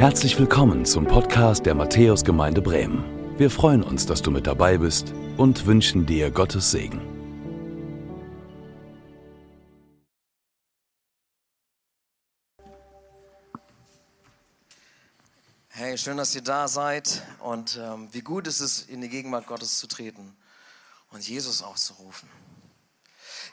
Herzlich willkommen zum Podcast der Matthäusgemeinde Bremen. Wir freuen uns, dass du mit dabei bist und wünschen dir Gottes Segen. Hey, schön, dass ihr da seid und ähm, wie gut ist es, in die Gegenwart Gottes zu treten und Jesus aufzurufen.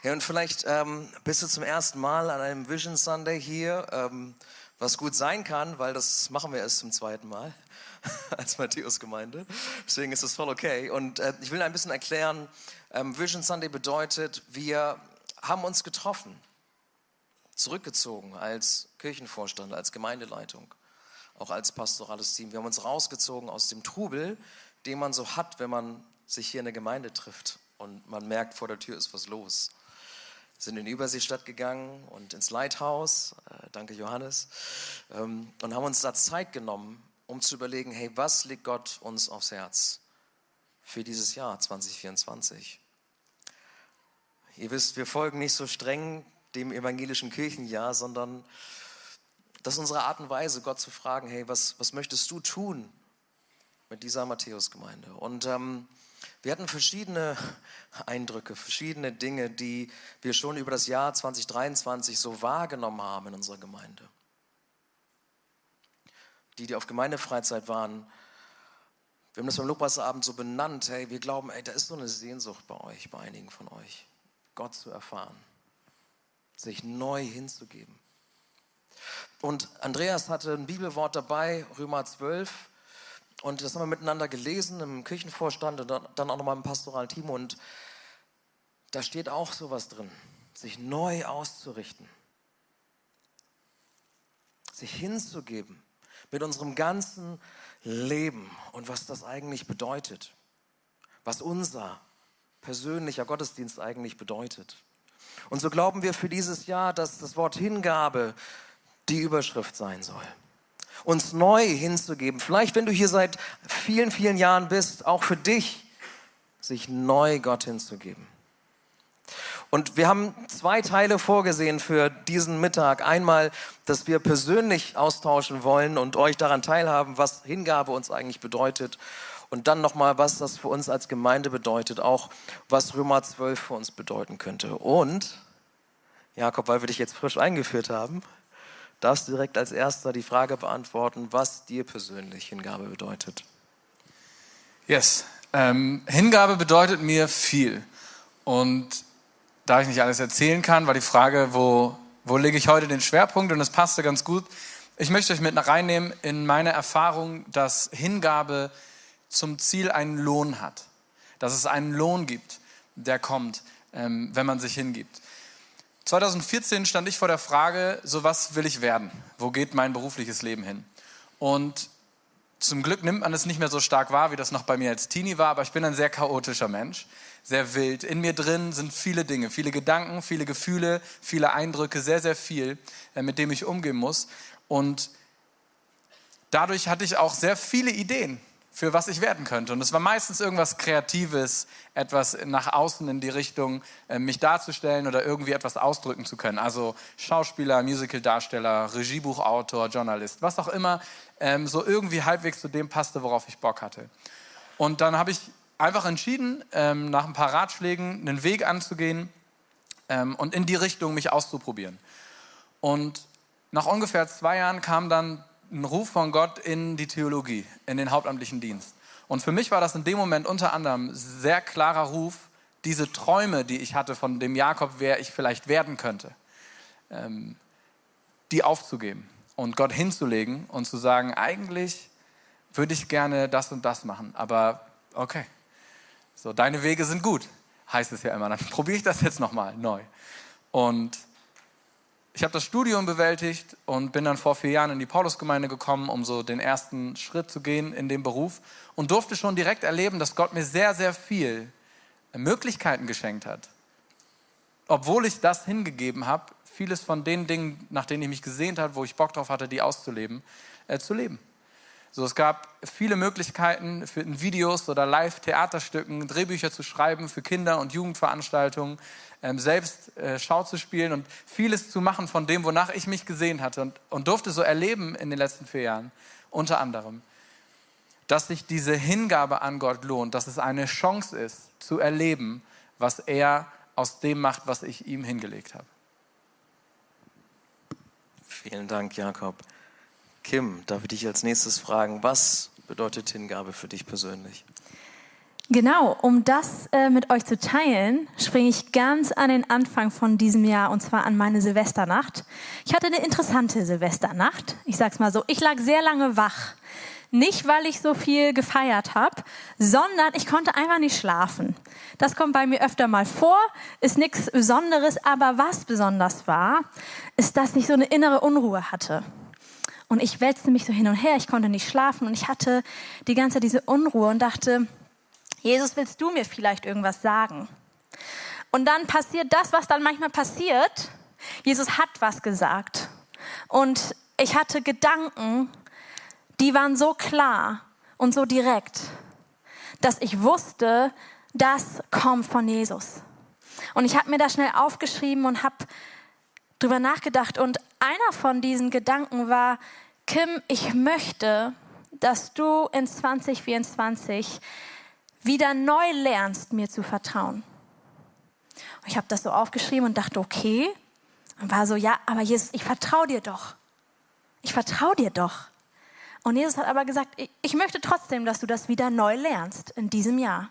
Ja, und vielleicht ähm, bist du zum ersten Mal an einem Vision Sunday hier. Ähm, was gut sein kann, weil das machen wir erst zum zweiten Mal als Matthäus-Gemeinde. Deswegen ist das voll okay. Und äh, ich will ein bisschen erklären, ähm, Vision Sunday bedeutet, wir haben uns getroffen, zurückgezogen als Kirchenvorstand, als Gemeindeleitung, auch als pastorales Team. Wir haben uns rausgezogen aus dem Trubel, den man so hat, wenn man sich hier in der Gemeinde trifft und man merkt, vor der Tür ist was los sind in Überseestadt gegangen und ins Lighthouse, äh, danke Johannes, ähm, und haben uns da Zeit genommen, um zu überlegen, hey, was legt Gott uns aufs Herz für dieses Jahr 2024? Ihr wisst, wir folgen nicht so streng dem evangelischen Kirchenjahr, sondern das ist unsere Art und Weise, Gott zu fragen, hey, was, was möchtest du tun mit dieser Matthäusgemeinde? Und ähm, wir hatten verschiedene Eindrücke, verschiedene Dinge, die wir schon über das Jahr 2023 so wahrgenommen haben in unserer Gemeinde. Die, die auf Gemeindefreizeit waren, wir haben das beim Lobpreisabend so benannt, hey, wir glauben, ey, da ist so eine Sehnsucht bei euch, bei einigen von euch, Gott zu erfahren, sich neu hinzugeben. Und Andreas hatte ein Bibelwort dabei, Römer 12, und das haben wir miteinander gelesen im Kirchenvorstand und dann auch nochmal im pastoralen Team. Und da steht auch sowas drin, sich neu auszurichten, sich hinzugeben mit unserem ganzen Leben und was das eigentlich bedeutet, was unser persönlicher Gottesdienst eigentlich bedeutet. Und so glauben wir für dieses Jahr, dass das Wort Hingabe die Überschrift sein soll uns neu hinzugeben. Vielleicht, wenn du hier seit vielen, vielen Jahren bist, auch für dich, sich neu Gott hinzugeben. Und wir haben zwei Teile vorgesehen für diesen Mittag. Einmal, dass wir persönlich austauschen wollen und euch daran teilhaben, was Hingabe uns eigentlich bedeutet. Und dann nochmal, was das für uns als Gemeinde bedeutet, auch was Römer 12 für uns bedeuten könnte. Und, Jakob, weil wir dich jetzt frisch eingeführt haben, darfst direkt als erster die Frage beantworten, was dir persönlich Hingabe bedeutet. Yes, ähm, Hingabe bedeutet mir viel. Und da ich nicht alles erzählen kann, war die Frage, wo, wo lege ich heute den Schwerpunkt? Und es passte ganz gut. Ich möchte euch mit reinnehmen in meine Erfahrung, dass Hingabe zum Ziel einen Lohn hat. Dass es einen Lohn gibt, der kommt, ähm, wenn man sich hingibt. 2014 stand ich vor der Frage, so was will ich werden? Wo geht mein berufliches Leben hin? Und zum Glück nimmt man es nicht mehr so stark wahr, wie das noch bei mir als Teenie war, aber ich bin ein sehr chaotischer Mensch, sehr wild. In mir drin sind viele Dinge, viele Gedanken, viele Gefühle, viele Eindrücke, sehr, sehr viel, äh, mit dem ich umgehen muss. Und dadurch hatte ich auch sehr viele Ideen für was ich werden könnte. Und es war meistens irgendwas Kreatives, etwas nach außen in die Richtung, äh, mich darzustellen oder irgendwie etwas ausdrücken zu können. Also Schauspieler, Musicaldarsteller, Regiebuchautor, Journalist, was auch immer, ähm, so irgendwie halbwegs zu dem passte, worauf ich Bock hatte. Und dann habe ich einfach entschieden, ähm, nach ein paar Ratschlägen einen Weg anzugehen ähm, und in die Richtung mich auszuprobieren. Und nach ungefähr zwei Jahren kam dann ein Ruf von Gott in die Theologie, in den hauptamtlichen Dienst. Und für mich war das in dem Moment unter anderem sehr klarer Ruf, diese Träume, die ich hatte von dem Jakob, wer ich vielleicht werden könnte, ähm, die aufzugeben und Gott hinzulegen und zu sagen, eigentlich würde ich gerne das und das machen, aber okay, so deine Wege sind gut, heißt es ja immer. Dann probiere ich das jetzt nochmal neu. Und ich habe das Studium bewältigt und bin dann vor vier Jahren in die Paulusgemeinde gekommen, um so den ersten Schritt zu gehen in dem Beruf und durfte schon direkt erleben, dass Gott mir sehr, sehr viel Möglichkeiten geschenkt hat. Obwohl ich das hingegeben habe, vieles von den Dingen, nach denen ich mich gesehnt habe, wo ich Bock drauf hatte, die auszuleben, äh, zu leben. So, es gab viele Möglichkeiten für Videos oder Live-Theaterstücken, Drehbücher zu schreiben für Kinder- und Jugendveranstaltungen, ähm, selbst äh, Schau zu spielen und vieles zu machen von dem, wonach ich mich gesehen hatte und, und durfte so erleben in den letzten vier Jahren, unter anderem, dass sich diese Hingabe an Gott lohnt, dass es eine Chance ist, zu erleben, was er aus dem macht, was ich ihm hingelegt habe. Vielen Dank, Jakob. Kim, darf ich dich als nächstes fragen, was bedeutet Hingabe für dich persönlich? Genau, um das äh, mit euch zu teilen, springe ich ganz an den Anfang von diesem Jahr und zwar an meine Silvesternacht. Ich hatte eine interessante Silvesternacht. Ich sag's mal so, ich lag sehr lange wach. Nicht, weil ich so viel gefeiert habe, sondern ich konnte einfach nicht schlafen. Das kommt bei mir öfter mal vor, ist nichts Besonderes, aber was besonders war, ist, dass ich so eine innere Unruhe hatte. Und ich wälzte mich so hin und her, ich konnte nicht schlafen und ich hatte die ganze Zeit diese Unruhe und dachte, Jesus, willst du mir vielleicht irgendwas sagen? Und dann passiert das, was dann manchmal passiert. Jesus hat was gesagt. Und ich hatte Gedanken, die waren so klar und so direkt, dass ich wusste, das kommt von Jesus. Und ich habe mir das schnell aufgeschrieben und habe drüber nachgedacht. Und einer von diesen Gedanken war, Kim, ich möchte, dass du in 2024 wieder neu lernst, mir zu vertrauen. Und ich habe das so aufgeschrieben und dachte, okay. Und war so, ja, aber Jesus, ich vertraue dir doch. Ich vertraue dir doch. Und Jesus hat aber gesagt, ich, ich, möchte trotzdem, dass du das wieder neu lernst in diesem Jahr.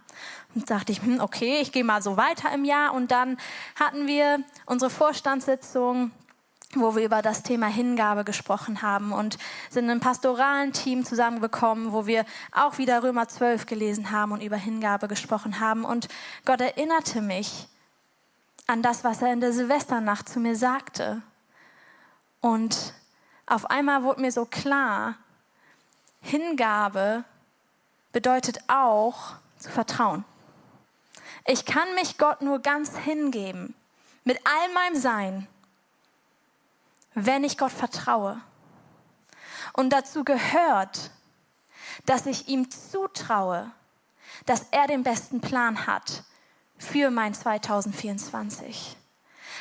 Und dachte ich, hm, okay, ich gehe mal so weiter im Jahr. Und dann hatten wir unsere Vorstandssitzung wo wir über das Thema Hingabe gesprochen haben und sind in einem pastoralen Team zusammengekommen, wo wir auch wieder Römer 12 gelesen haben und über Hingabe gesprochen haben. Und Gott erinnerte mich an das, was er in der Silvesternacht zu mir sagte. Und auf einmal wurde mir so klar, Hingabe bedeutet auch zu vertrauen. Ich kann mich Gott nur ganz hingeben, mit all meinem Sein wenn ich Gott vertraue. Und dazu gehört, dass ich ihm zutraue, dass er den besten Plan hat für mein 2024.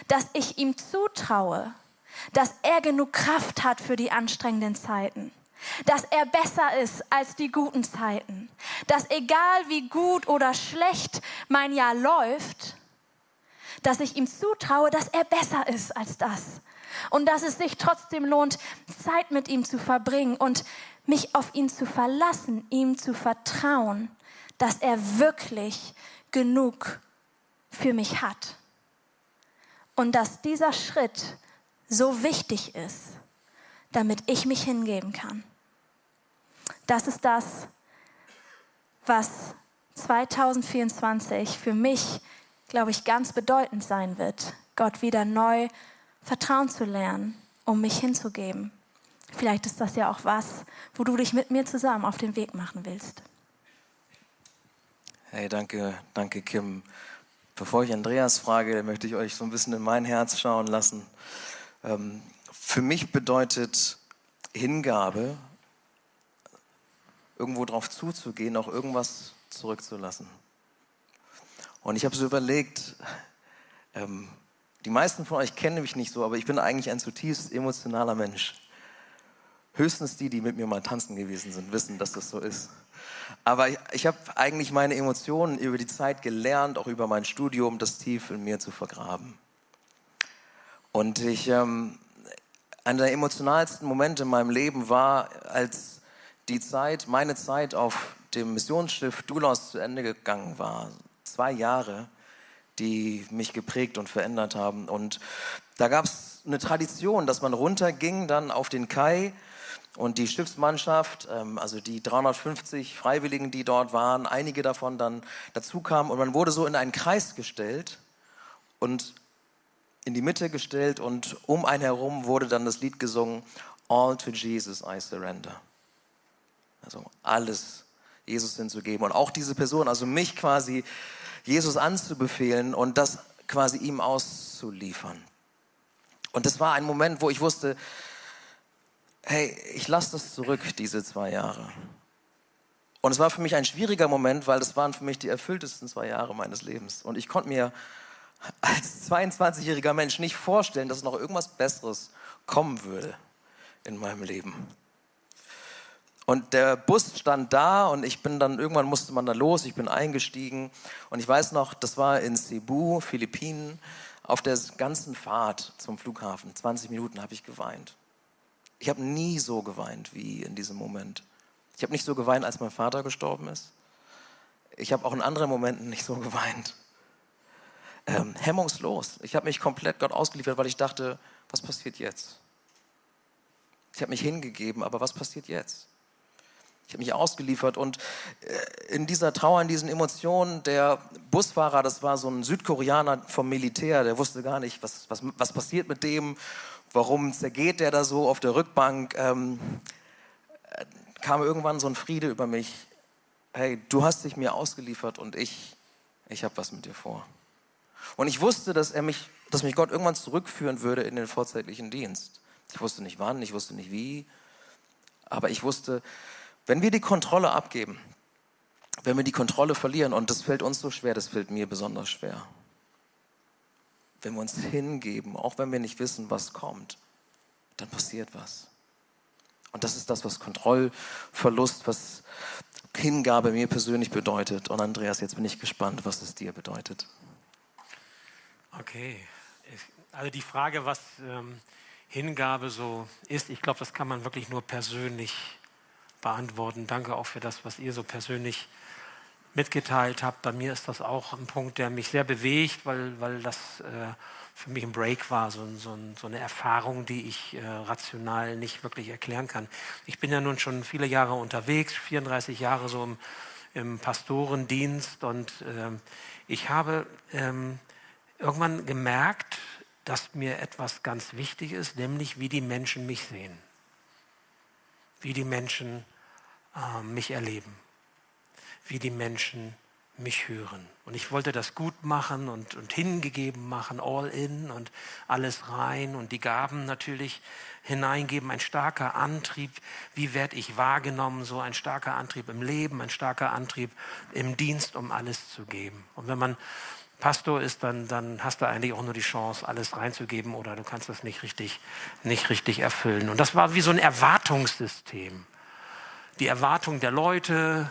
Dass ich ihm zutraue, dass er genug Kraft hat für die anstrengenden Zeiten. Dass er besser ist als die guten Zeiten. Dass egal wie gut oder schlecht mein Jahr läuft, dass ich ihm zutraue, dass er besser ist als das und dass es sich trotzdem lohnt, Zeit mit ihm zu verbringen und mich auf ihn zu verlassen, ihm zu vertrauen, dass er wirklich genug für mich hat. Und dass dieser Schritt so wichtig ist, damit ich mich hingeben kann. Das ist das, was 2024 für mich, glaube ich, ganz bedeutend sein wird, Gott wieder neu Vertrauen zu lernen, um mich hinzugeben. Vielleicht ist das ja auch was, wo du dich mit mir zusammen auf den Weg machen willst. Hey, danke, danke Kim. Bevor ich Andreas frage, möchte ich euch so ein bisschen in mein Herz schauen lassen. Ähm, für mich bedeutet Hingabe, irgendwo drauf zuzugehen, auch irgendwas zurückzulassen. Und ich habe so überlegt, ähm, die meisten von euch kennen mich nicht so, aber ich bin eigentlich ein zutiefst emotionaler Mensch. Höchstens die, die mit mir mal tanzen gewesen sind, wissen, dass das so ist. Aber ich, ich habe eigentlich meine Emotionen über die Zeit gelernt, auch über mein Studium, das tief in mir zu vergraben. Und ich, ähm, einer der emotionalsten Momente in meinem Leben war, als die Zeit, meine Zeit auf dem Missionsschiff Doulos zu Ende gegangen war. Zwei Jahre die mich geprägt und verändert haben. Und da gab es eine Tradition, dass man runterging dann auf den Kai und die Schiffsmannschaft, ähm, also die 350 Freiwilligen, die dort waren, einige davon dann dazu kamen und man wurde so in einen Kreis gestellt und in die Mitte gestellt und um einen herum wurde dann das Lied gesungen, All to Jesus I surrender. Also alles Jesus hinzugeben und auch diese Person, also mich quasi Jesus anzubefehlen und das quasi ihm auszuliefern. Und das war ein Moment, wo ich wusste, hey, ich lasse das zurück, diese zwei Jahre. Und es war für mich ein schwieriger Moment, weil das waren für mich die erfülltesten zwei Jahre meines Lebens. Und ich konnte mir als 22-jähriger Mensch nicht vorstellen, dass noch irgendwas Besseres kommen würde in meinem Leben. Und der Bus stand da und ich bin dann, irgendwann musste man da los, ich bin eingestiegen. Und ich weiß noch, das war in Cebu, Philippinen, auf der ganzen Fahrt zum Flughafen, 20 Minuten habe ich geweint. Ich habe nie so geweint wie in diesem Moment. Ich habe nicht so geweint, als mein Vater gestorben ist. Ich habe auch in anderen Momenten nicht so geweint. Ähm, hemmungslos. Ich habe mich komplett Gott ausgeliefert, weil ich dachte, was passiert jetzt? Ich habe mich hingegeben, aber was passiert jetzt? Ich habe mich ausgeliefert und äh, in dieser Trauer, in diesen Emotionen, der Busfahrer, das war so ein Südkoreaner vom Militär, der wusste gar nicht, was, was, was passiert mit dem, warum zergeht der da so auf der Rückbank, ähm, äh, kam irgendwann so ein Friede über mich. Hey, du hast dich mir ausgeliefert und ich, ich habe was mit dir vor. Und ich wusste, dass er mich, dass mich Gott irgendwann zurückführen würde in den vorzeitlichen Dienst. Ich wusste nicht wann, ich wusste nicht wie, aber ich wusste, wenn wir die Kontrolle abgeben, wenn wir die Kontrolle verlieren, und das fällt uns so schwer, das fällt mir besonders schwer, wenn wir uns hingeben, auch wenn wir nicht wissen, was kommt, dann passiert was. Und das ist das, was Kontrollverlust, was Hingabe mir persönlich bedeutet. Und Andreas, jetzt bin ich gespannt, was es dir bedeutet. Okay, also die Frage, was ähm, Hingabe so ist, ich glaube, das kann man wirklich nur persönlich beantworten. Danke auch für das, was ihr so persönlich mitgeteilt habt. Bei mir ist das auch ein Punkt, der mich sehr bewegt, weil, weil das äh, für mich ein Break war, so, so, so eine Erfahrung, die ich äh, rational nicht wirklich erklären kann. Ich bin ja nun schon viele Jahre unterwegs, 34 Jahre so im, im Pastorendienst und äh, ich habe ähm, irgendwann gemerkt, dass mir etwas ganz wichtig ist, nämlich wie die Menschen mich sehen, wie die Menschen äh, mich erleben, wie die Menschen mich hören. Und ich wollte das gut machen und, und hingegeben machen, all in und alles rein und die Gaben natürlich hineingeben, ein starker Antrieb, wie werde ich wahrgenommen, so ein starker Antrieb im Leben, ein starker Antrieb im Dienst, um alles zu geben. Und wenn man Pastor ist, dann, dann hast du eigentlich auch nur die Chance, alles reinzugeben oder du kannst das nicht richtig, nicht richtig erfüllen. Und das war wie so ein Erwartungssystem die Erwartung der Leute,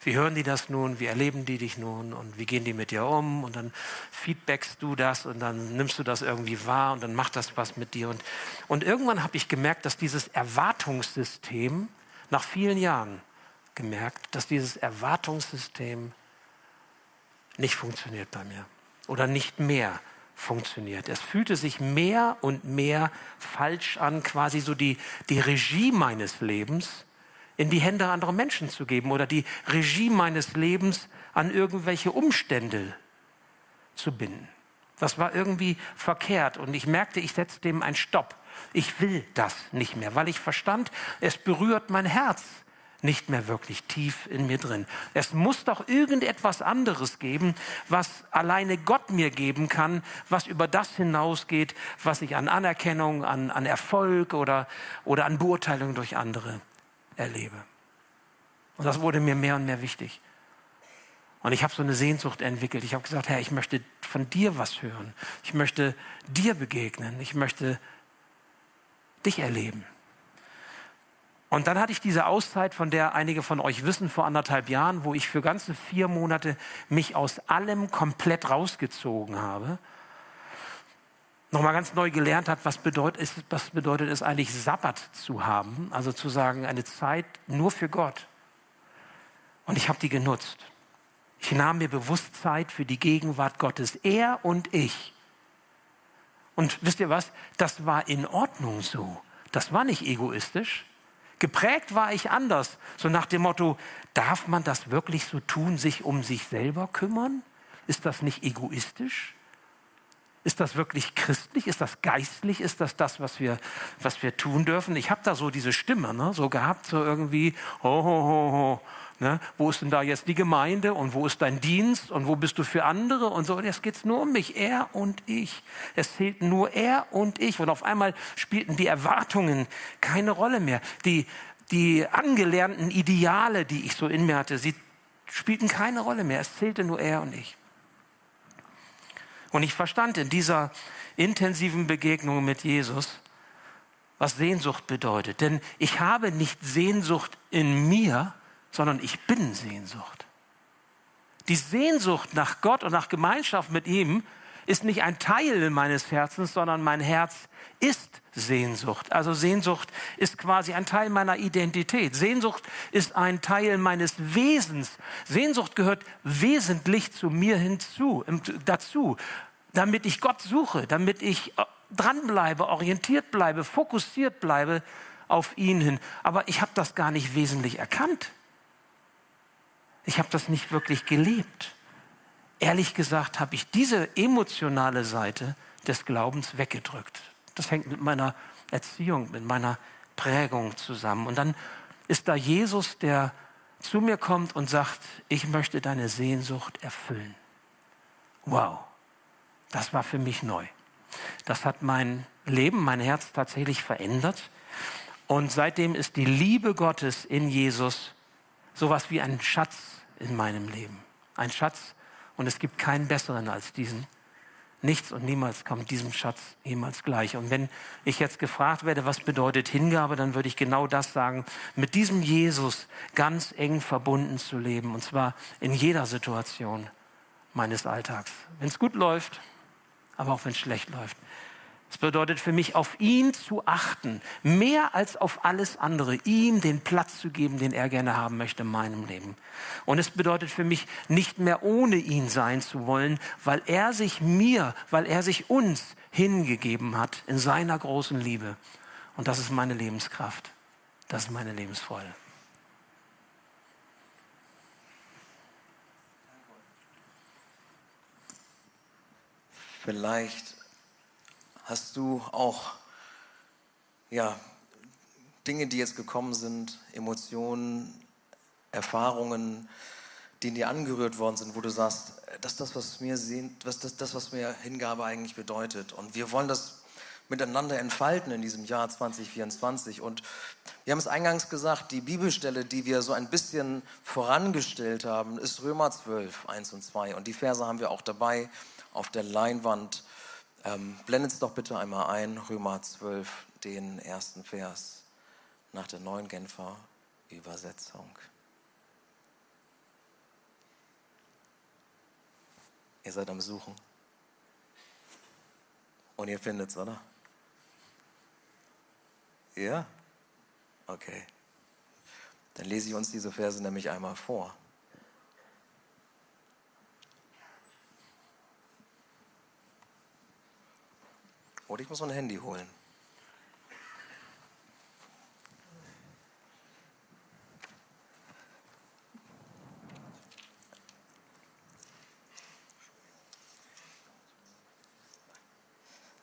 wie hören die das nun, wie erleben die dich nun und wie gehen die mit dir um und dann feedbackst du das und dann nimmst du das irgendwie wahr und dann macht das was mit dir. Und, und irgendwann habe ich gemerkt, dass dieses Erwartungssystem, nach vielen Jahren gemerkt, dass dieses Erwartungssystem nicht funktioniert bei mir oder nicht mehr funktioniert. Es fühlte sich mehr und mehr falsch an, quasi so die, die Regie meines Lebens in die Hände anderer Menschen zu geben oder die Regie meines Lebens an irgendwelche Umstände zu binden. Das war irgendwie verkehrt und ich merkte, ich setze dem einen Stopp. Ich will das nicht mehr, weil ich verstand, es berührt mein Herz nicht mehr wirklich tief in mir drin. Es muss doch irgendetwas anderes geben, was alleine Gott mir geben kann, was über das hinausgeht, was ich an Anerkennung, an, an Erfolg oder, oder an Beurteilung durch andere erlebe. Und das wurde mir mehr und mehr wichtig. Und ich habe so eine Sehnsucht entwickelt. Ich habe gesagt, Herr, ich möchte von dir was hören. Ich möchte dir begegnen. Ich möchte dich erleben. Und dann hatte ich diese Auszeit, von der einige von euch wissen, vor anderthalb Jahren, wo ich für ganze vier Monate mich aus allem komplett rausgezogen habe nochmal ganz neu gelernt hat, was bedeutet, was bedeutet es eigentlich, Sabbat zu haben, also zu sagen, eine Zeit nur für Gott. Und ich habe die genutzt. Ich nahm mir bewusst Zeit für die Gegenwart Gottes, er und ich. Und wisst ihr was? Das war in Ordnung so. Das war nicht egoistisch. Geprägt war ich anders. So nach dem Motto, darf man das wirklich so tun, sich um sich selber kümmern? Ist das nicht egoistisch? Ist das wirklich christlich? Ist das geistlich? Ist das das, was wir, was wir tun dürfen? Ich habe da so diese Stimme ne, so gehabt, so irgendwie, ho, ho, ho, ho. Ne? Wo ist denn da jetzt die Gemeinde und wo ist dein Dienst und wo bist du für andere und so. Und jetzt geht es nur um mich, er und ich. Es zählt nur er und ich. Und auf einmal spielten die Erwartungen keine Rolle mehr. Die, die angelernten Ideale, die ich so in mir hatte, sie spielten keine Rolle mehr. Es zählte nur er und ich. Und ich verstand in dieser intensiven Begegnung mit Jesus, was Sehnsucht bedeutet. Denn ich habe nicht Sehnsucht in mir, sondern ich bin Sehnsucht. Die Sehnsucht nach Gott und nach Gemeinschaft mit ihm ist nicht ein Teil meines Herzens, sondern mein Herz ist Sehnsucht. Also Sehnsucht ist quasi ein Teil meiner Identität. Sehnsucht ist ein Teil meines Wesens. Sehnsucht gehört wesentlich zu mir hinzu, dazu, damit ich Gott suche, damit ich äh, dranbleibe, orientiert bleibe, fokussiert bleibe auf ihn hin. Aber ich habe das gar nicht wesentlich erkannt. Ich habe das nicht wirklich gelebt. Ehrlich gesagt habe ich diese emotionale Seite des Glaubens weggedrückt. Das hängt mit meiner Erziehung, mit meiner Prägung zusammen. Und dann ist da Jesus, der zu mir kommt und sagt, ich möchte deine Sehnsucht erfüllen. Wow, das war für mich neu. Das hat mein Leben, mein Herz tatsächlich verändert. Und seitdem ist die Liebe Gottes in Jesus sowas wie ein Schatz in meinem Leben. Ein Schatz und es gibt keinen besseren als diesen. Nichts und niemals kommt diesem Schatz jemals gleich. Und wenn ich jetzt gefragt werde, was bedeutet Hingabe, dann würde ich genau das sagen, mit diesem Jesus ganz eng verbunden zu leben, und zwar in jeder Situation meines Alltags. Wenn es gut läuft, aber auch wenn es schlecht läuft. Es bedeutet für mich, auf ihn zu achten, mehr als auf alles andere, ihm den Platz zu geben, den er gerne haben möchte in meinem Leben. Und es bedeutet für mich, nicht mehr ohne ihn sein zu wollen, weil er sich mir, weil er sich uns hingegeben hat in seiner großen Liebe. Und das ist meine Lebenskraft. Das ist meine Lebensfreude. Vielleicht hast du auch ja, Dinge, die jetzt gekommen sind, Emotionen, Erfahrungen, die in dir angerührt worden sind, wo du sagst, das ist das, was mir sehen, was das, das, was mir Hingabe eigentlich bedeutet. Und wir wollen das miteinander entfalten in diesem Jahr 2024. Und wir haben es eingangs gesagt, die Bibelstelle, die wir so ein bisschen vorangestellt haben, ist Römer 12, 1 und 2. Und die Verse haben wir auch dabei auf der Leinwand. Ähm, blendet es doch bitte einmal ein, Römer 12, den ersten Vers nach der neuen Genfer Übersetzung. Ihr seid am Suchen. Und ihr findet es, oder? Ja? Okay. Dann lese ich uns diese Verse nämlich einmal vor. Oder ich muss mein Handy holen.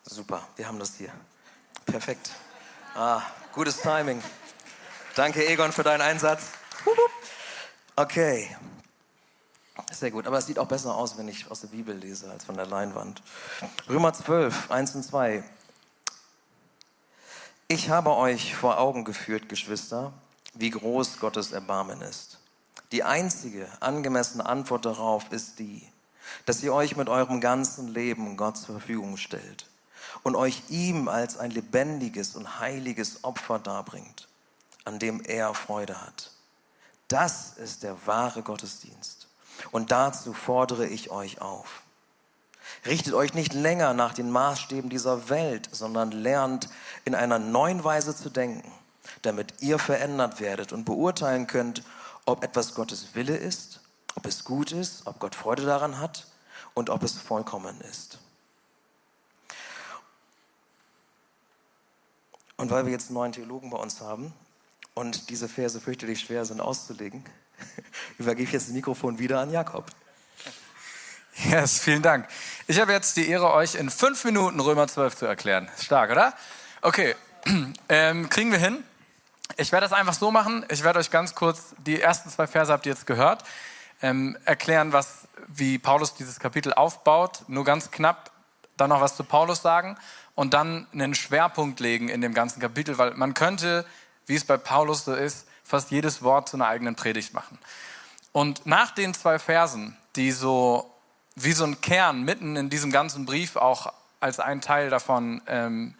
Super, wir haben das hier. Perfekt. Ah, gutes Timing. Danke, Egon, für deinen Einsatz. Okay. Sehr gut, aber es sieht auch besser aus, wenn ich aus der Bibel lese, als von der Leinwand. Römer 12, 1 und 2. Ich habe euch vor Augen geführt, Geschwister, wie groß Gottes Erbarmen ist. Die einzige angemessene Antwort darauf ist die, dass ihr euch mit eurem ganzen Leben Gott zur Verfügung stellt und euch ihm als ein lebendiges und heiliges Opfer darbringt, an dem er Freude hat. Das ist der wahre Gottesdienst. Und dazu fordere ich euch auf. Richtet euch nicht länger nach den Maßstäben dieser Welt, sondern lernt in einer neuen Weise zu denken, damit ihr verändert werdet und beurteilen könnt, ob etwas Gottes Wille ist, ob es gut ist, ob Gott Freude daran hat und ob es vollkommen ist. Und weil wir jetzt einen neuen Theologen bei uns haben und diese Verse fürchterlich schwer sind auszulegen, übergebe ich jetzt das Mikrofon wieder an Jakob. Yes, vielen Dank. Ich habe jetzt die Ehre, euch in fünf Minuten Römer 12 zu erklären. Stark, oder? Okay, ähm, kriegen wir hin. Ich werde das einfach so machen. Ich werde euch ganz kurz, die ersten zwei Verse habt ihr jetzt gehört, ähm, erklären, was, wie Paulus dieses Kapitel aufbaut. Nur ganz knapp dann noch was zu Paulus sagen und dann einen Schwerpunkt legen in dem ganzen Kapitel, weil man könnte, wie es bei Paulus so ist, fast jedes Wort zu einer eigenen Predigt machen. Und nach den zwei Versen, die so wie so ein Kern mitten in diesem ganzen Brief auch als ein Teil davon ähm,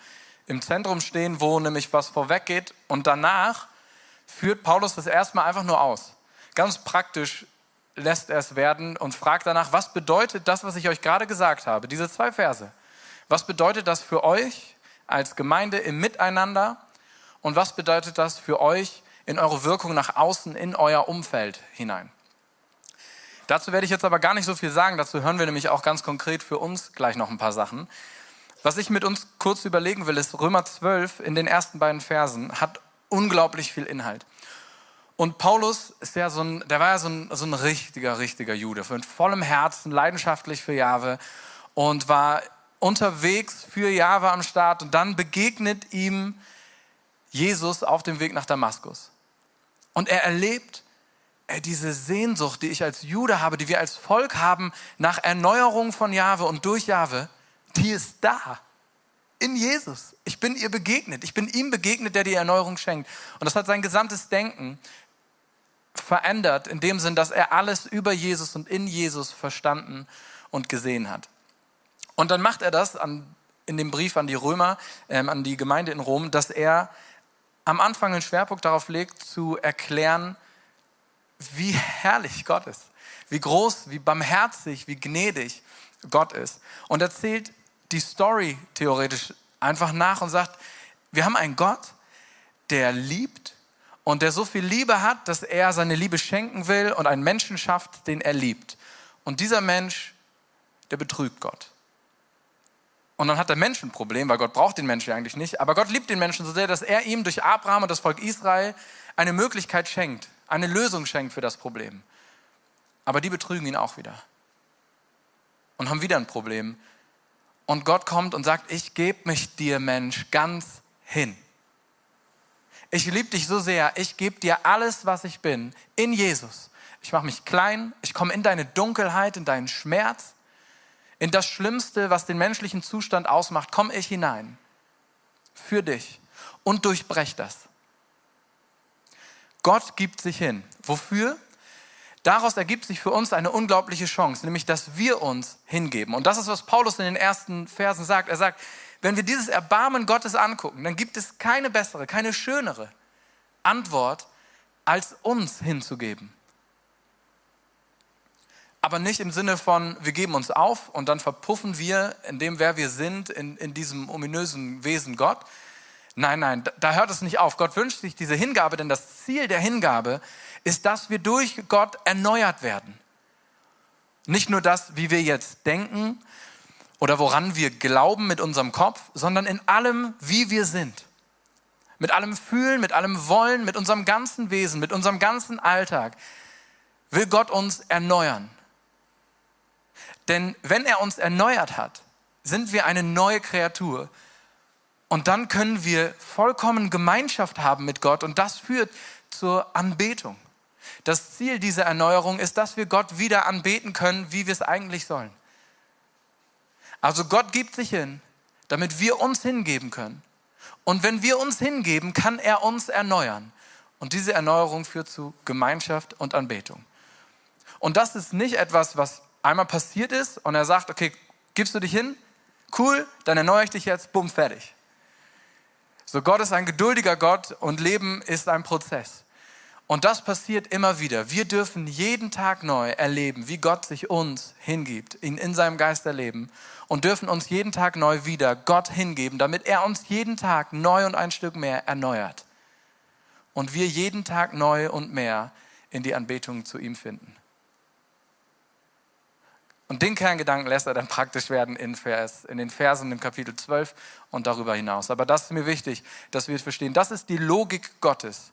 im Zentrum stehen, wo nämlich was vorweggeht. Und danach führt Paulus das erstmal einfach nur aus. Ganz praktisch lässt er es werden und fragt danach, was bedeutet das, was ich euch gerade gesagt habe, diese zwei Verse. Was bedeutet das für euch als Gemeinde im Miteinander und was bedeutet das für euch in eure Wirkung nach außen, in euer Umfeld hinein? Dazu werde ich jetzt aber gar nicht so viel sagen, dazu hören wir nämlich auch ganz konkret für uns gleich noch ein paar Sachen. Was ich mit uns kurz überlegen will, ist Römer 12 in den ersten beiden Versen hat unglaublich viel Inhalt. Und Paulus ist ja so ein, der war ja so ein, so ein richtiger, richtiger Jude, mit vollem Herzen, leidenschaftlich für Jahwe und war unterwegs für Jahwe am Start und dann begegnet ihm Jesus auf dem Weg nach Damaskus. Und er erlebt ey, diese Sehnsucht, die ich als Jude habe, die wir als Volk haben nach Erneuerung von Jahwe und durch Jahwe, die ist da. In Jesus. Ich bin ihr begegnet. Ich bin ihm begegnet, der die Erneuerung schenkt. Und das hat sein gesamtes Denken verändert, in dem Sinn, dass er alles über Jesus und in Jesus verstanden und gesehen hat. Und dann macht er das an, in dem Brief an die Römer, ähm, an die Gemeinde in Rom, dass er am Anfang den Schwerpunkt darauf legt, zu erklären, wie herrlich Gott ist, wie groß, wie barmherzig, wie gnädig Gott ist. Und erzählt die Story theoretisch einfach nach und sagt, wir haben einen Gott, der liebt und der so viel Liebe hat, dass er seine Liebe schenken will und einen Menschen schafft, den er liebt. Und dieser Mensch, der betrügt Gott. Und dann hat der Mensch ein Problem, weil Gott braucht den Menschen eigentlich nicht. Aber Gott liebt den Menschen so sehr, dass er ihm durch Abraham und das Volk Israel eine Möglichkeit schenkt, eine Lösung schenkt für das Problem. Aber die betrügen ihn auch wieder. Und haben wieder ein Problem. Und Gott kommt und sagt, ich gebe mich dir, Mensch, ganz hin. Ich liebe dich so sehr, ich gebe dir alles, was ich bin, in Jesus. Ich mache mich klein, ich komme in deine Dunkelheit, in deinen Schmerz, in das Schlimmste, was den menschlichen Zustand ausmacht, komme ich hinein. Für dich. Und durchbrech das. Gott gibt sich hin. Wofür? Daraus ergibt sich für uns eine unglaubliche Chance, nämlich dass wir uns hingeben. Und das ist, was Paulus in den ersten Versen sagt. Er sagt, wenn wir dieses Erbarmen Gottes angucken, dann gibt es keine bessere, keine schönere Antwort, als uns hinzugeben. Aber nicht im Sinne von, wir geben uns auf und dann verpuffen wir in dem, wer wir sind, in, in diesem ominösen Wesen Gott. Nein, nein, da hört es nicht auf. Gott wünscht sich diese Hingabe, denn das Ziel der Hingabe ist, dass wir durch Gott erneuert werden. Nicht nur das, wie wir jetzt denken oder woran wir glauben mit unserem Kopf, sondern in allem, wie wir sind. Mit allem Fühlen, mit allem Wollen, mit unserem ganzen Wesen, mit unserem ganzen Alltag will Gott uns erneuern. Denn wenn er uns erneuert hat, sind wir eine neue Kreatur. Und dann können wir vollkommen Gemeinschaft haben mit Gott und das führt zur Anbetung. Das Ziel dieser Erneuerung ist, dass wir Gott wieder anbeten können, wie wir es eigentlich sollen. Also Gott gibt sich hin, damit wir uns hingeben können. Und wenn wir uns hingeben, kann er uns erneuern. Und diese Erneuerung führt zu Gemeinschaft und Anbetung. Und das ist nicht etwas, was einmal passiert ist und er sagt, okay, gibst du dich hin? Cool, dann erneuere ich dich jetzt, bumm, fertig. So, Gott ist ein geduldiger Gott und Leben ist ein Prozess. Und das passiert immer wieder. Wir dürfen jeden Tag neu erleben, wie Gott sich uns hingibt, ihn in seinem Geist erleben und dürfen uns jeden Tag neu wieder Gott hingeben, damit er uns jeden Tag neu und ein Stück mehr erneuert. Und wir jeden Tag neu und mehr in die Anbetung zu ihm finden. Und den Kerngedanken lässt er dann praktisch werden in, Vers, in den Versen im Kapitel 12 und darüber hinaus. Aber das ist mir wichtig, dass wir es verstehen. Das ist die Logik Gottes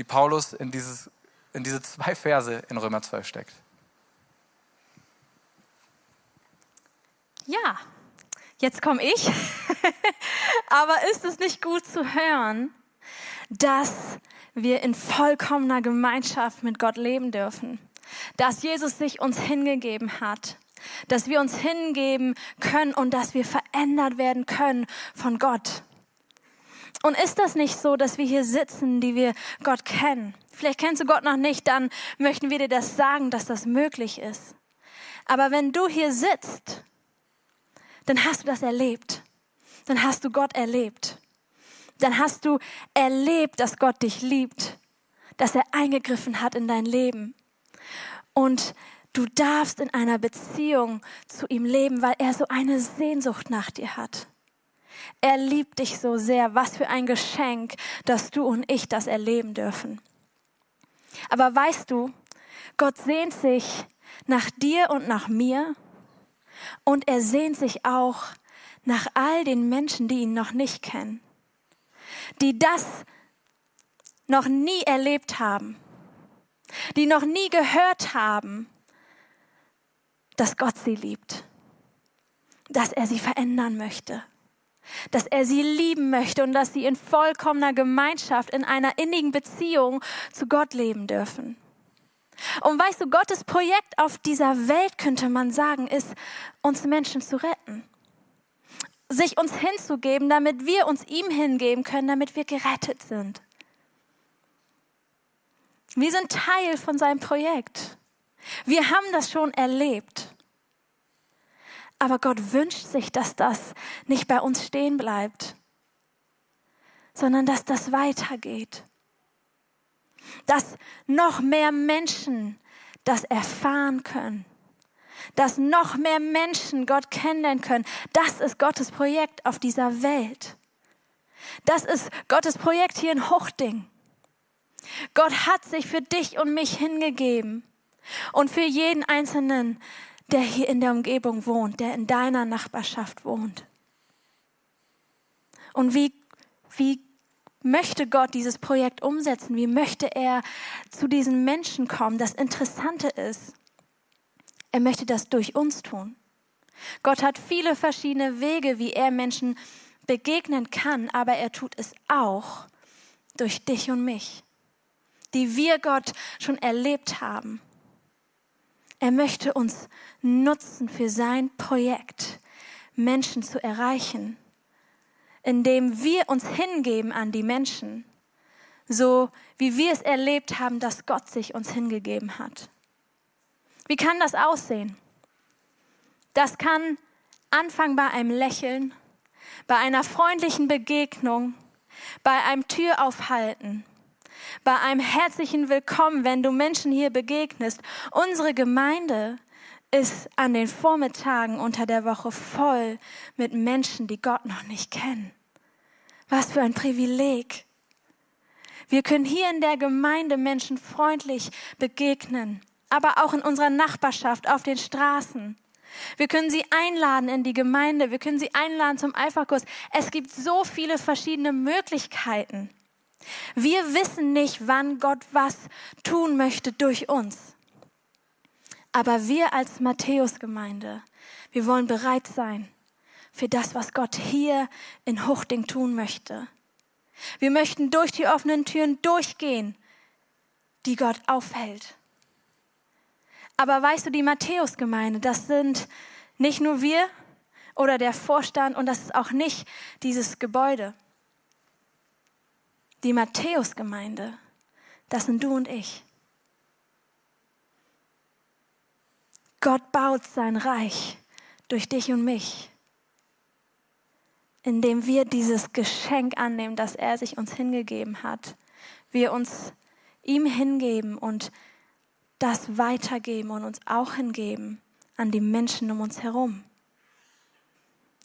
die Paulus in, dieses, in diese zwei Verse in Römer 12 steckt. Ja, jetzt komme ich. Aber ist es nicht gut zu hören, dass wir in vollkommener Gemeinschaft mit Gott leben dürfen? Dass Jesus sich uns hingegeben hat, dass wir uns hingeben können und dass wir verändert werden können von Gott. Und ist das nicht so, dass wir hier sitzen, die wir Gott kennen? Vielleicht kennst du Gott noch nicht, dann möchten wir dir das sagen, dass das möglich ist. Aber wenn du hier sitzt, dann hast du das erlebt. Dann hast du Gott erlebt. dann hast du erlebt, dass Gott dich liebt, dass er eingegriffen hat in dein Leben. Und du darfst in einer Beziehung zu ihm leben, weil er so eine Sehnsucht nach dir hat. Er liebt dich so sehr. Was für ein Geschenk, dass du und ich das erleben dürfen. Aber weißt du, Gott sehnt sich nach dir und nach mir und er sehnt sich auch nach all den Menschen, die ihn noch nicht kennen, die das noch nie erlebt haben, die noch nie gehört haben, dass Gott sie liebt, dass er sie verändern möchte, dass er sie lieben möchte und dass sie in vollkommener Gemeinschaft, in einer innigen Beziehung zu Gott leben dürfen. Und weißt du, Gottes Projekt auf dieser Welt, könnte man sagen, ist, uns Menschen zu retten. Sich uns hinzugeben, damit wir uns ihm hingeben können, damit wir gerettet sind. Wir sind Teil von seinem Projekt. Wir haben das schon erlebt. Aber Gott wünscht sich, dass das nicht bei uns stehen bleibt, sondern dass das weitergeht dass noch mehr Menschen das erfahren können, dass noch mehr Menschen Gott kennenlernen können. Das ist Gottes Projekt auf dieser Welt. Das ist Gottes Projekt hier in Hochding. Gott hat sich für dich und mich hingegeben und für jeden Einzelnen, der hier in der Umgebung wohnt, der in deiner Nachbarschaft wohnt. Und wie, wie möchte Gott dieses Projekt umsetzen? Wie möchte er zu diesen Menschen kommen? Das Interessante ist, er möchte das durch uns tun. Gott hat viele verschiedene Wege, wie er Menschen begegnen kann, aber er tut es auch durch dich und mich, die wir Gott schon erlebt haben. Er möchte uns nutzen für sein Projekt, Menschen zu erreichen indem wir uns hingeben an die Menschen, so wie wir es erlebt haben, dass Gott sich uns hingegeben hat. Wie kann das aussehen? Das kann anfangen bei einem Lächeln, bei einer freundlichen Begegnung, bei einem Türaufhalten, bei einem herzlichen Willkommen, wenn du Menschen hier begegnest. Unsere Gemeinde ist an den Vormittagen unter der Woche voll mit Menschen, die Gott noch nicht kennen. Was für ein Privileg. Wir können hier in der Gemeinde Menschen freundlich begegnen, aber auch in unserer Nachbarschaft, auf den Straßen. Wir können sie einladen in die Gemeinde, wir können sie einladen zum Alpha-Kurs. Es gibt so viele verschiedene Möglichkeiten. Wir wissen nicht, wann Gott was tun möchte durch uns. Aber wir als Matthäus-Gemeinde, wir wollen bereit sein für das, was Gott hier in Huchting tun möchte. Wir möchten durch die offenen Türen durchgehen, die Gott aufhält. Aber weißt du, die Matthäus-Gemeinde, das sind nicht nur wir oder der Vorstand und das ist auch nicht dieses Gebäude. Die Matthäus-Gemeinde, das sind du und ich. Gott baut sein Reich durch dich und mich, indem wir dieses Geschenk annehmen, das er sich uns hingegeben hat. Wir uns ihm hingeben und das weitergeben und uns auch hingeben an die Menschen um uns herum.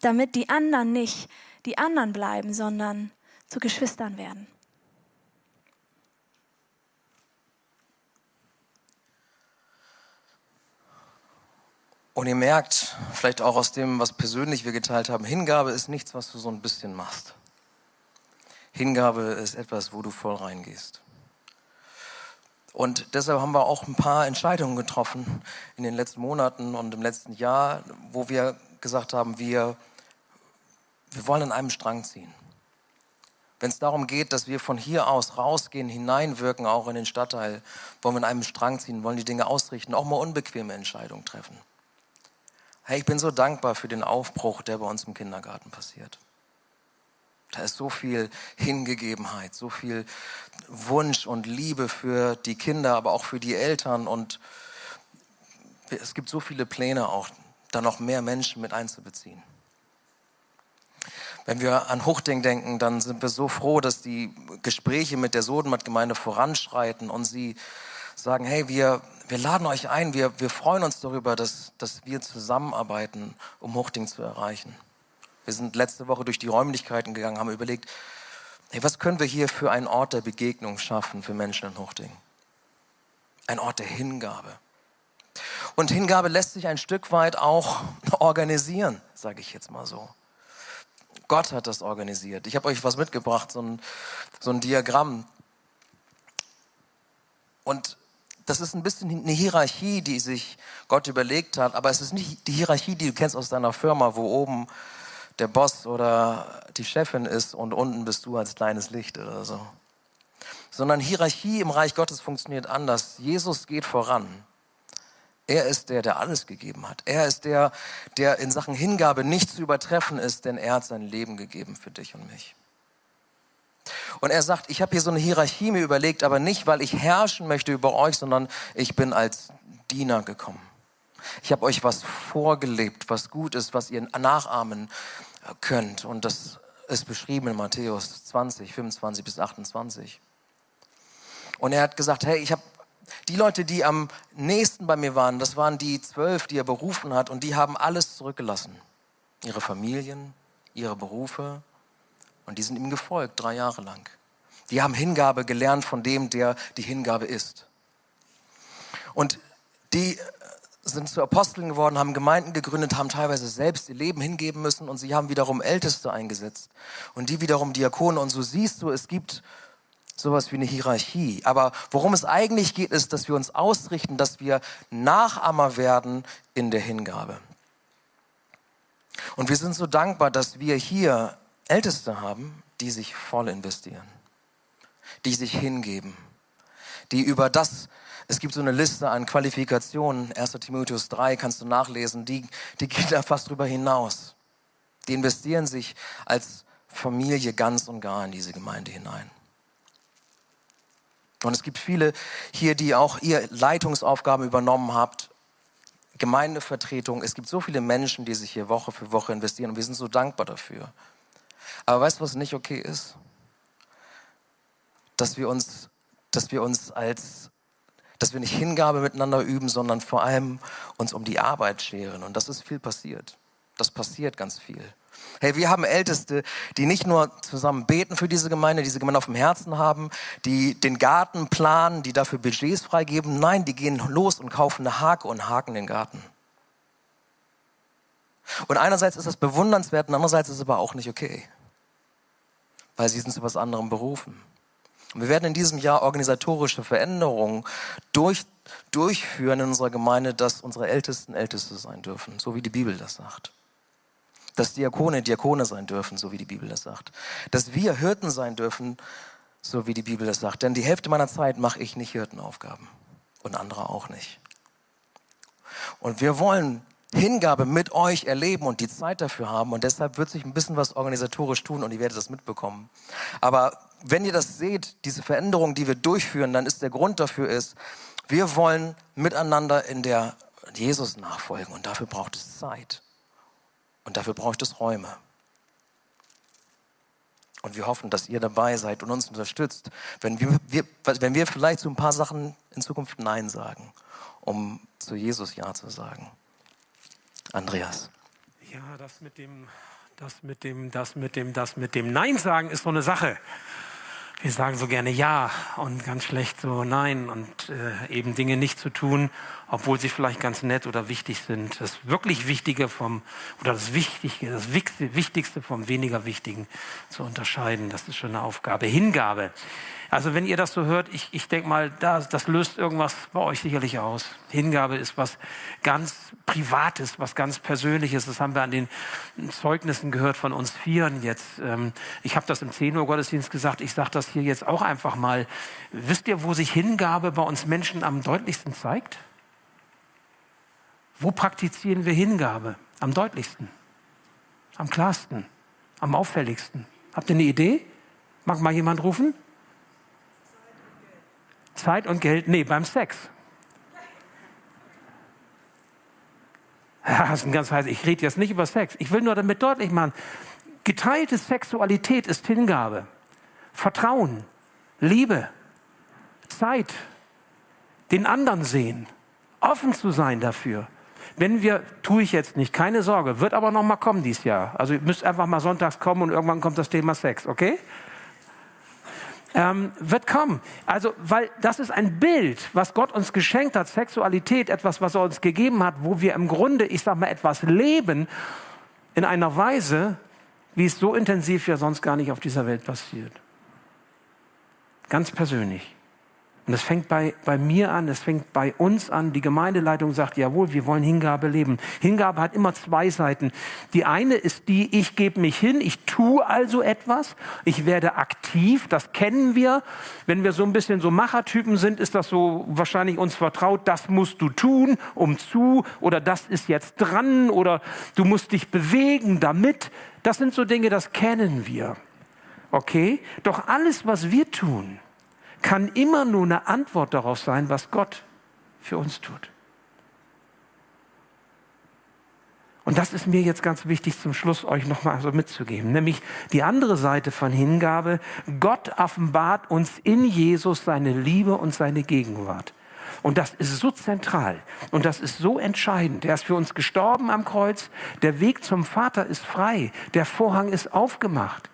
Damit die anderen nicht die anderen bleiben, sondern zu Geschwistern werden. Und ihr merkt, vielleicht auch aus dem, was persönlich wir geteilt haben, Hingabe ist nichts, was du so ein bisschen machst. Hingabe ist etwas, wo du voll reingehst. Und deshalb haben wir auch ein paar Entscheidungen getroffen in den letzten Monaten und im letzten Jahr, wo wir gesagt haben, wir, wir wollen an einem Strang ziehen. Wenn es darum geht, dass wir von hier aus rausgehen, hineinwirken, auch in den Stadtteil, wollen wir an einem Strang ziehen, wollen die Dinge ausrichten, auch mal unbequeme Entscheidungen treffen. Hey, ich bin so dankbar für den Aufbruch, der bei uns im Kindergarten passiert. Da ist so viel Hingegebenheit, so viel Wunsch und Liebe für die Kinder, aber auch für die Eltern. Und es gibt so viele Pläne auch, da noch mehr Menschen mit einzubeziehen. Wenn wir an Huchting denken, dann sind wir so froh, dass die Gespräche mit der Sodenmatt-Gemeinde voranschreiten und sie sagen, hey, wir, wir laden euch ein, wir, wir freuen uns darüber, dass, dass wir zusammenarbeiten, um Huchting zu erreichen. Wir sind letzte Woche durch die Räumlichkeiten gegangen, haben überlegt, hey, was können wir hier für einen Ort der Begegnung schaffen für Menschen in Huchting? Ein Ort der Hingabe. Und Hingabe lässt sich ein Stück weit auch organisieren, sage ich jetzt mal so. Gott hat das organisiert. Ich habe euch was mitgebracht, so ein, so ein Diagramm. Und das ist ein bisschen eine Hierarchie, die sich Gott überlegt hat, aber es ist nicht die Hierarchie, die du kennst aus deiner Firma, wo oben der Boss oder die Chefin ist und unten bist du als kleines Licht oder so. Sondern Hierarchie im Reich Gottes funktioniert anders. Jesus geht voran. Er ist der, der alles gegeben hat. Er ist der, der in Sachen Hingabe nicht zu übertreffen ist, denn er hat sein Leben gegeben für dich und mich. Und er sagt, ich habe hier so eine Hierarchie mir überlegt, aber nicht, weil ich herrschen möchte über euch, sondern ich bin als Diener gekommen. Ich habe euch was vorgelebt, was gut ist, was ihr nachahmen könnt. Und das ist beschrieben in Matthäus 20, 25 bis 28. Und er hat gesagt, hey, ich habe die Leute, die am nächsten bei mir waren, das waren die zwölf, die er berufen hat, und die haben alles zurückgelassen. Ihre Familien, ihre Berufe, und die sind ihm gefolgt, drei Jahre lang. Die haben Hingabe gelernt von dem, der die Hingabe ist. Und die sind zu Aposteln geworden, haben Gemeinden gegründet, haben teilweise selbst ihr Leben hingeben müssen und sie haben wiederum Älteste eingesetzt und die wiederum Diakone. Und so siehst du, es gibt sowas wie eine Hierarchie. Aber worum es eigentlich geht, ist, dass wir uns ausrichten, dass wir Nachahmer werden in der Hingabe. Und wir sind so dankbar, dass wir hier Älteste haben, die sich voll investieren, die sich hingeben, die über das, es gibt so eine Liste an Qualifikationen, 1 Timotheus 3 kannst du nachlesen, die, die geht da fast drüber hinaus. Die investieren sich als Familie ganz und gar in diese Gemeinde hinein. Und es gibt viele hier, die auch ihr Leitungsaufgaben übernommen habt, Gemeindevertretung. Es gibt so viele Menschen, die sich hier Woche für Woche investieren und wir sind so dankbar dafür. Aber weißt du, was nicht okay ist? Dass wir uns, dass wir uns als, dass wir nicht Hingabe miteinander üben, sondern vor allem uns um die Arbeit scheren. Und das ist viel passiert. Das passiert ganz viel. Hey, wir haben Älteste, die nicht nur zusammen beten für diese Gemeinde, diese Gemeinde auf dem Herzen haben, die den Garten planen, die dafür Budgets freigeben. Nein, die gehen los und kaufen eine Hake und haken den Garten. Und einerseits ist das bewundernswert und andererseits ist es aber auch nicht okay, weil sie sind zu was anderem berufen. Und wir werden in diesem Jahr organisatorische Veränderungen durch, durchführen in unserer Gemeinde, dass unsere Ältesten Älteste sein dürfen, so wie die Bibel das sagt dass Diakone Diakone sein dürfen, so wie die Bibel das sagt. Dass wir Hirten sein dürfen, so wie die Bibel das sagt. Denn die Hälfte meiner Zeit mache ich nicht Hirtenaufgaben und andere auch nicht. Und wir wollen Hingabe mit euch erleben und die Zeit dafür haben. Und deshalb wird sich ein bisschen was organisatorisch tun und ihr werdet das mitbekommen. Aber wenn ihr das seht, diese Veränderung, die wir durchführen, dann ist der Grund dafür ist, wir wollen miteinander in der Jesus nachfolgen und dafür braucht es Zeit. Und dafür braucht es Räume. Und wir hoffen, dass ihr dabei seid und uns unterstützt, wenn wir, wir, wenn wir vielleicht zu ein paar Sachen in Zukunft Nein sagen, um zu Jesus Ja zu sagen. Andreas. Ja, das mit dem, das mit dem, das mit dem, das mit dem Nein sagen ist so eine Sache wir sagen so gerne Ja und ganz schlecht so Nein und äh, eben Dinge nicht zu tun, obwohl sie vielleicht ganz nett oder wichtig sind. Das wirklich Wichtige vom, oder das Wichtige, das Wichtigste vom weniger Wichtigen zu unterscheiden, das ist schon eine Aufgabe. Hingabe. Also wenn ihr das so hört, ich, ich denke mal, das, das löst irgendwas bei euch sicherlich aus. Hingabe ist was ganz Privates, was ganz Persönliches. Das haben wir an den Zeugnissen gehört von uns Vieren jetzt. Ähm, ich habe das im 10 Uhr Gottesdienst gesagt, ich sage das hier jetzt auch einfach mal. Wisst ihr, wo sich Hingabe bei uns Menschen am deutlichsten zeigt? Wo praktizieren wir Hingabe am deutlichsten, am klarsten, am auffälligsten? Habt ihr eine Idee? Mag mal jemand rufen? Zeit und Geld, nee, beim Sex. Ja, das ist ein ganz heiß. Ich rede jetzt nicht über Sex. Ich will nur damit deutlich machen, Geteilte Sexualität ist Hingabe, Vertrauen, Liebe, Zeit, den anderen sehen, offen zu sein dafür. Wenn wir, tue ich jetzt nicht, keine Sorge, wird aber noch mal kommen dieses Jahr. Also ihr müsst einfach mal sonntags kommen und irgendwann kommt das Thema Sex, okay? Ähm, wird kommen. Also, weil das ist ein Bild, was Gott uns geschenkt hat, Sexualität, etwas, was er uns gegeben hat, wo wir im Grunde, ich sag mal, etwas leben in einer Weise, wie es so intensiv ja sonst gar nicht auf dieser Welt passiert. Ganz persönlich. Und es fängt bei, bei mir an, es fängt bei uns an. Die Gemeindeleitung sagt, jawohl, wir wollen Hingabe leben. Hingabe hat immer zwei Seiten. Die eine ist die, ich gebe mich hin, ich tue also etwas, ich werde aktiv, das kennen wir. Wenn wir so ein bisschen so Machertypen sind, ist das so wahrscheinlich uns vertraut, das musst du tun, um zu, oder das ist jetzt dran, oder du musst dich bewegen damit. Das sind so Dinge, das kennen wir. Okay? Doch alles, was wir tun, kann immer nur eine Antwort darauf sein, was Gott für uns tut. Und das ist mir jetzt ganz wichtig zum Schluss euch nochmal so mitzugeben, nämlich die andere Seite von Hingabe. Gott offenbart uns in Jesus seine Liebe und seine Gegenwart. Und das ist so zentral und das ist so entscheidend. Er ist für uns gestorben am Kreuz. Der Weg zum Vater ist frei. Der Vorhang ist aufgemacht.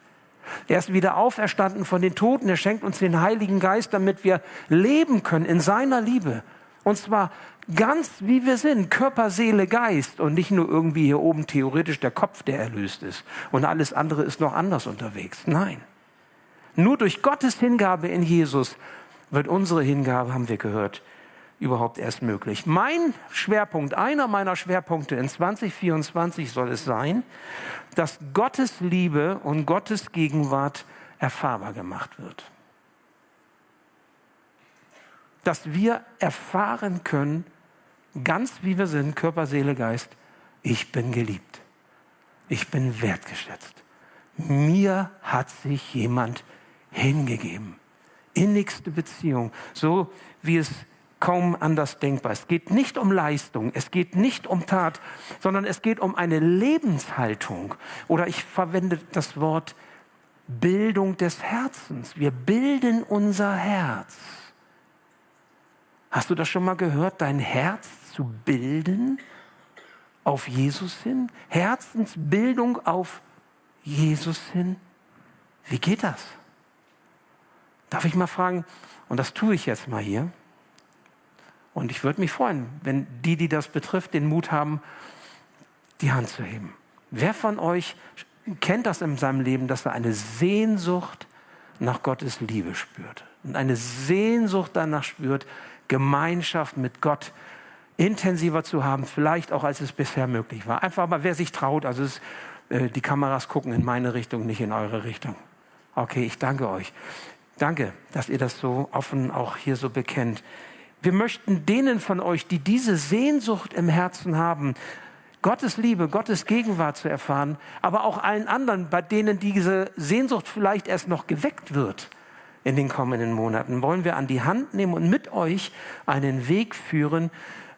Er ist wieder auferstanden von den Toten. Er schenkt uns den Heiligen Geist, damit wir leben können in seiner Liebe. Und zwar ganz wie wir sind, Körper, Seele, Geist und nicht nur irgendwie hier oben theoretisch der Kopf, der erlöst ist und alles andere ist noch anders unterwegs. Nein. Nur durch Gottes Hingabe in Jesus wird unsere Hingabe, haben wir gehört, überhaupt erst möglich. Mein Schwerpunkt, einer meiner Schwerpunkte in 2024 soll es sein, dass Gottes Liebe und Gottes Gegenwart erfahrbar gemacht wird. Dass wir erfahren können, ganz wie wir sind, Körper, Seele, Geist, ich bin geliebt. Ich bin wertgeschätzt. Mir hat sich jemand hingegeben. Innigste Beziehung, so wie es kaum anders denkbar. Es geht nicht um Leistung, es geht nicht um Tat, sondern es geht um eine Lebenshaltung. Oder ich verwende das Wort Bildung des Herzens. Wir bilden unser Herz. Hast du das schon mal gehört, dein Herz zu bilden auf Jesus hin? Herzensbildung auf Jesus hin? Wie geht das? Darf ich mal fragen, und das tue ich jetzt mal hier, und ich würde mich freuen, wenn die, die das betrifft, den Mut haben, die Hand zu heben. Wer von euch kennt das in seinem Leben, dass er eine Sehnsucht nach Gottes Liebe spürt und eine Sehnsucht danach spürt, Gemeinschaft mit Gott intensiver zu haben, vielleicht auch als es bisher möglich war. Einfach mal, wer sich traut, also es, äh, die Kameras gucken in meine Richtung, nicht in eure Richtung. Okay, ich danke euch. Danke, dass ihr das so offen auch hier so bekennt. Wir möchten denen von euch, die diese Sehnsucht im Herzen haben, Gottes Liebe, Gottes Gegenwart zu erfahren, aber auch allen anderen, bei denen diese Sehnsucht vielleicht erst noch geweckt wird in den kommenden Monaten, wollen wir an die Hand nehmen und mit euch einen Weg führen,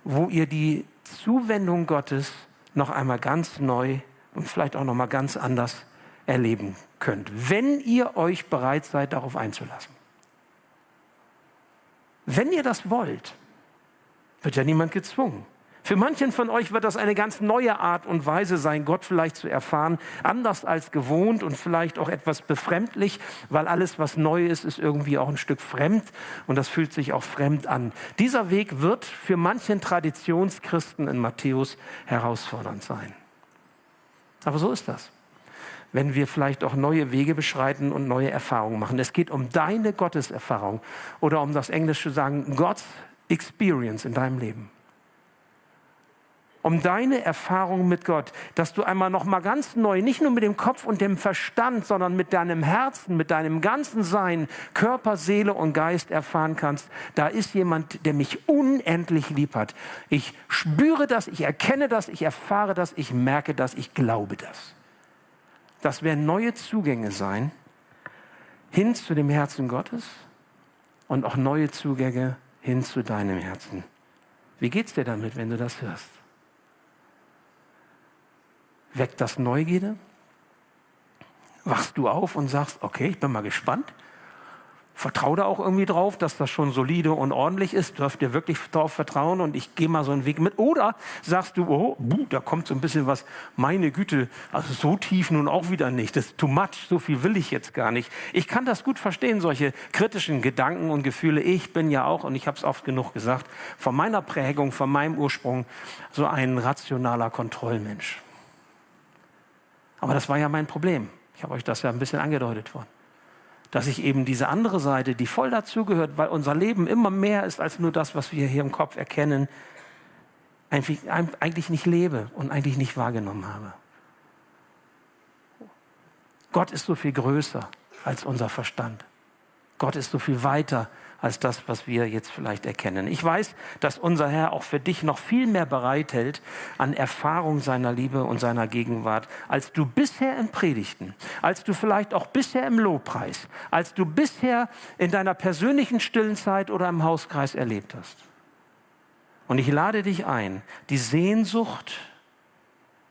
wo ihr die Zuwendung Gottes noch einmal ganz neu und vielleicht auch noch mal ganz anders erleben könnt, wenn ihr euch bereit seid, darauf einzulassen. Wenn ihr das wollt, wird ja niemand gezwungen. Für manchen von euch wird das eine ganz neue Art und Weise sein, Gott vielleicht zu erfahren, anders als gewohnt und vielleicht auch etwas befremdlich, weil alles, was neu ist, ist irgendwie auch ein Stück fremd und das fühlt sich auch fremd an. Dieser Weg wird für manchen Traditionschristen in Matthäus herausfordernd sein. Aber so ist das wenn wir vielleicht auch neue Wege beschreiten und neue Erfahrungen machen. Es geht um deine Gotteserfahrung oder um das Englische sagen, God's Experience in deinem Leben. Um deine Erfahrung mit Gott, dass du einmal noch mal ganz neu, nicht nur mit dem Kopf und dem Verstand, sondern mit deinem Herzen, mit deinem ganzen Sein, Körper, Seele und Geist erfahren kannst, da ist jemand, der mich unendlich lieb hat. Ich spüre das, ich erkenne das, ich erfahre das, ich merke das, ich glaube das. Das werden neue Zugänge sein hin zu dem Herzen Gottes und auch neue Zugänge hin zu deinem Herzen. Wie geht's dir damit, wenn du das hörst? Weckt das Neugierde? wachst du auf und sagst, okay, ich bin mal gespannt. Vertraue da auch irgendwie drauf, dass das schon solide und ordentlich ist. Darfst dir wirklich darauf vertrauen und ich gehe mal so einen Weg mit. Oder sagst du, oh, buh, da kommt so ein bisschen was, meine Güte, also so tief nun auch wieder nicht. Das ist too much, so viel will ich jetzt gar nicht. Ich kann das gut verstehen, solche kritischen Gedanken und Gefühle. Ich bin ja auch, und ich habe es oft genug gesagt, von meiner Prägung, von meinem Ursprung so ein rationaler Kontrollmensch. Aber das war ja mein Problem. Ich habe euch das ja ein bisschen angedeutet worden. Dass ich eben diese andere Seite, die voll dazugehört, weil unser Leben immer mehr ist als nur das, was wir hier im Kopf erkennen, eigentlich nicht lebe und eigentlich nicht wahrgenommen habe. Gott ist so viel größer als unser Verstand. Gott ist so viel weiter als das, was wir jetzt vielleicht erkennen. Ich weiß, dass unser Herr auch für dich noch viel mehr bereithält an Erfahrung seiner Liebe und seiner Gegenwart, als du bisher in Predigten, als du vielleicht auch bisher im Lobpreis, als du bisher in deiner persönlichen stillen Zeit oder im Hauskreis erlebt hast. Und ich lade dich ein, die Sehnsucht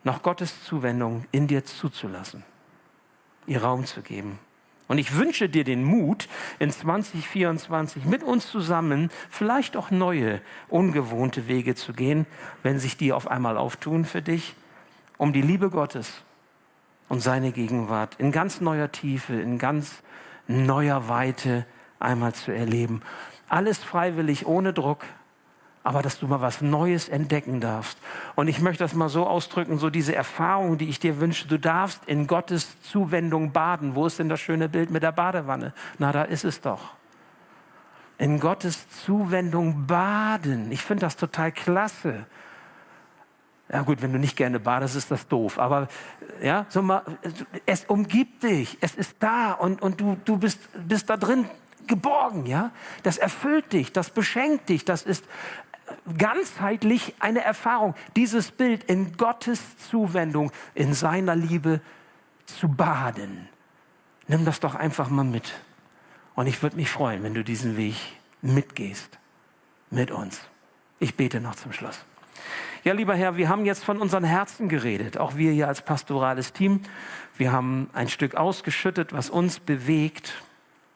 nach Gottes Zuwendung in dir zuzulassen, ihr Raum zu geben und ich wünsche dir den Mut, in 2024 mit uns zusammen vielleicht auch neue, ungewohnte Wege zu gehen, wenn sich die auf einmal auftun für dich, um die Liebe Gottes und seine Gegenwart in ganz neuer Tiefe, in ganz neuer Weite einmal zu erleben. Alles freiwillig, ohne Druck, aber dass du mal was Neues entdecken darfst. Und ich möchte das mal so ausdrücken, so diese Erfahrung, die ich dir wünsche, du darfst in Gottes Zuwendung baden. Wo ist denn das schöne Bild mit der Badewanne? Na, da ist es doch. In Gottes Zuwendung baden. Ich finde das total klasse. Ja gut, wenn du nicht gerne badest, ist das doof. Aber ja, so mal, es umgibt dich, es ist da und, und du, du bist, bist da drin geborgen, ja. Das erfüllt dich, das beschenkt dich, das ist ganzheitlich eine Erfahrung, dieses Bild in Gottes Zuwendung, in seiner Liebe zu baden. Nimm das doch einfach mal mit. Und ich würde mich freuen, wenn du diesen Weg mitgehst. Mit uns. Ich bete noch zum Schluss. Ja, lieber Herr, wir haben jetzt von unseren Herzen geredet, auch wir hier als pastorales Team. Wir haben ein Stück ausgeschüttet, was uns bewegt.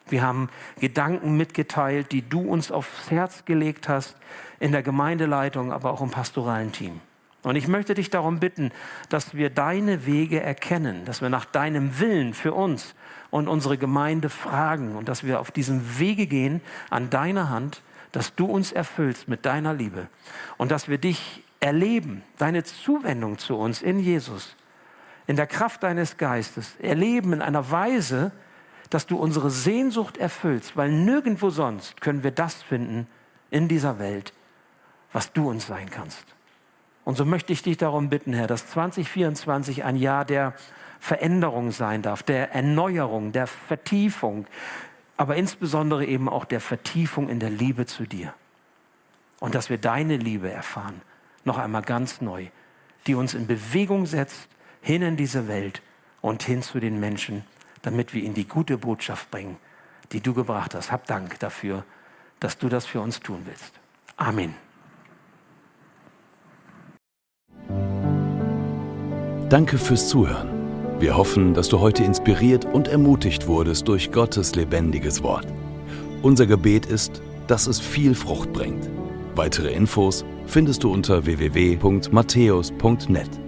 Wir haben Gedanken mitgeteilt, die du uns aufs Herz gelegt hast, in der Gemeindeleitung, aber auch im pastoralen Team. Und ich möchte dich darum bitten, dass wir deine Wege erkennen, dass wir nach deinem Willen für uns und unsere Gemeinde fragen und dass wir auf diesem Wege gehen an deiner Hand, dass du uns erfüllst mit deiner Liebe und dass wir dich erleben, deine Zuwendung zu uns in Jesus, in der Kraft deines Geistes, erleben in einer Weise, dass du unsere Sehnsucht erfüllst, weil nirgendwo sonst können wir das finden in dieser Welt, was du uns sein kannst. Und so möchte ich dich darum bitten, Herr, dass 2024 ein Jahr der Veränderung sein darf, der Erneuerung, der Vertiefung, aber insbesondere eben auch der Vertiefung in der Liebe zu dir. Und dass wir deine Liebe erfahren, noch einmal ganz neu, die uns in Bewegung setzt, hin in diese Welt und hin zu den Menschen, damit wir ihnen die gute Botschaft bringen, die du gebracht hast. Hab Dank dafür, dass du das für uns tun willst. Amen. Danke fürs Zuhören. Wir hoffen, dass du heute inspiriert und ermutigt wurdest durch Gottes lebendiges Wort. Unser Gebet ist, dass es viel Frucht bringt. Weitere Infos findest du unter www.matthäus.net.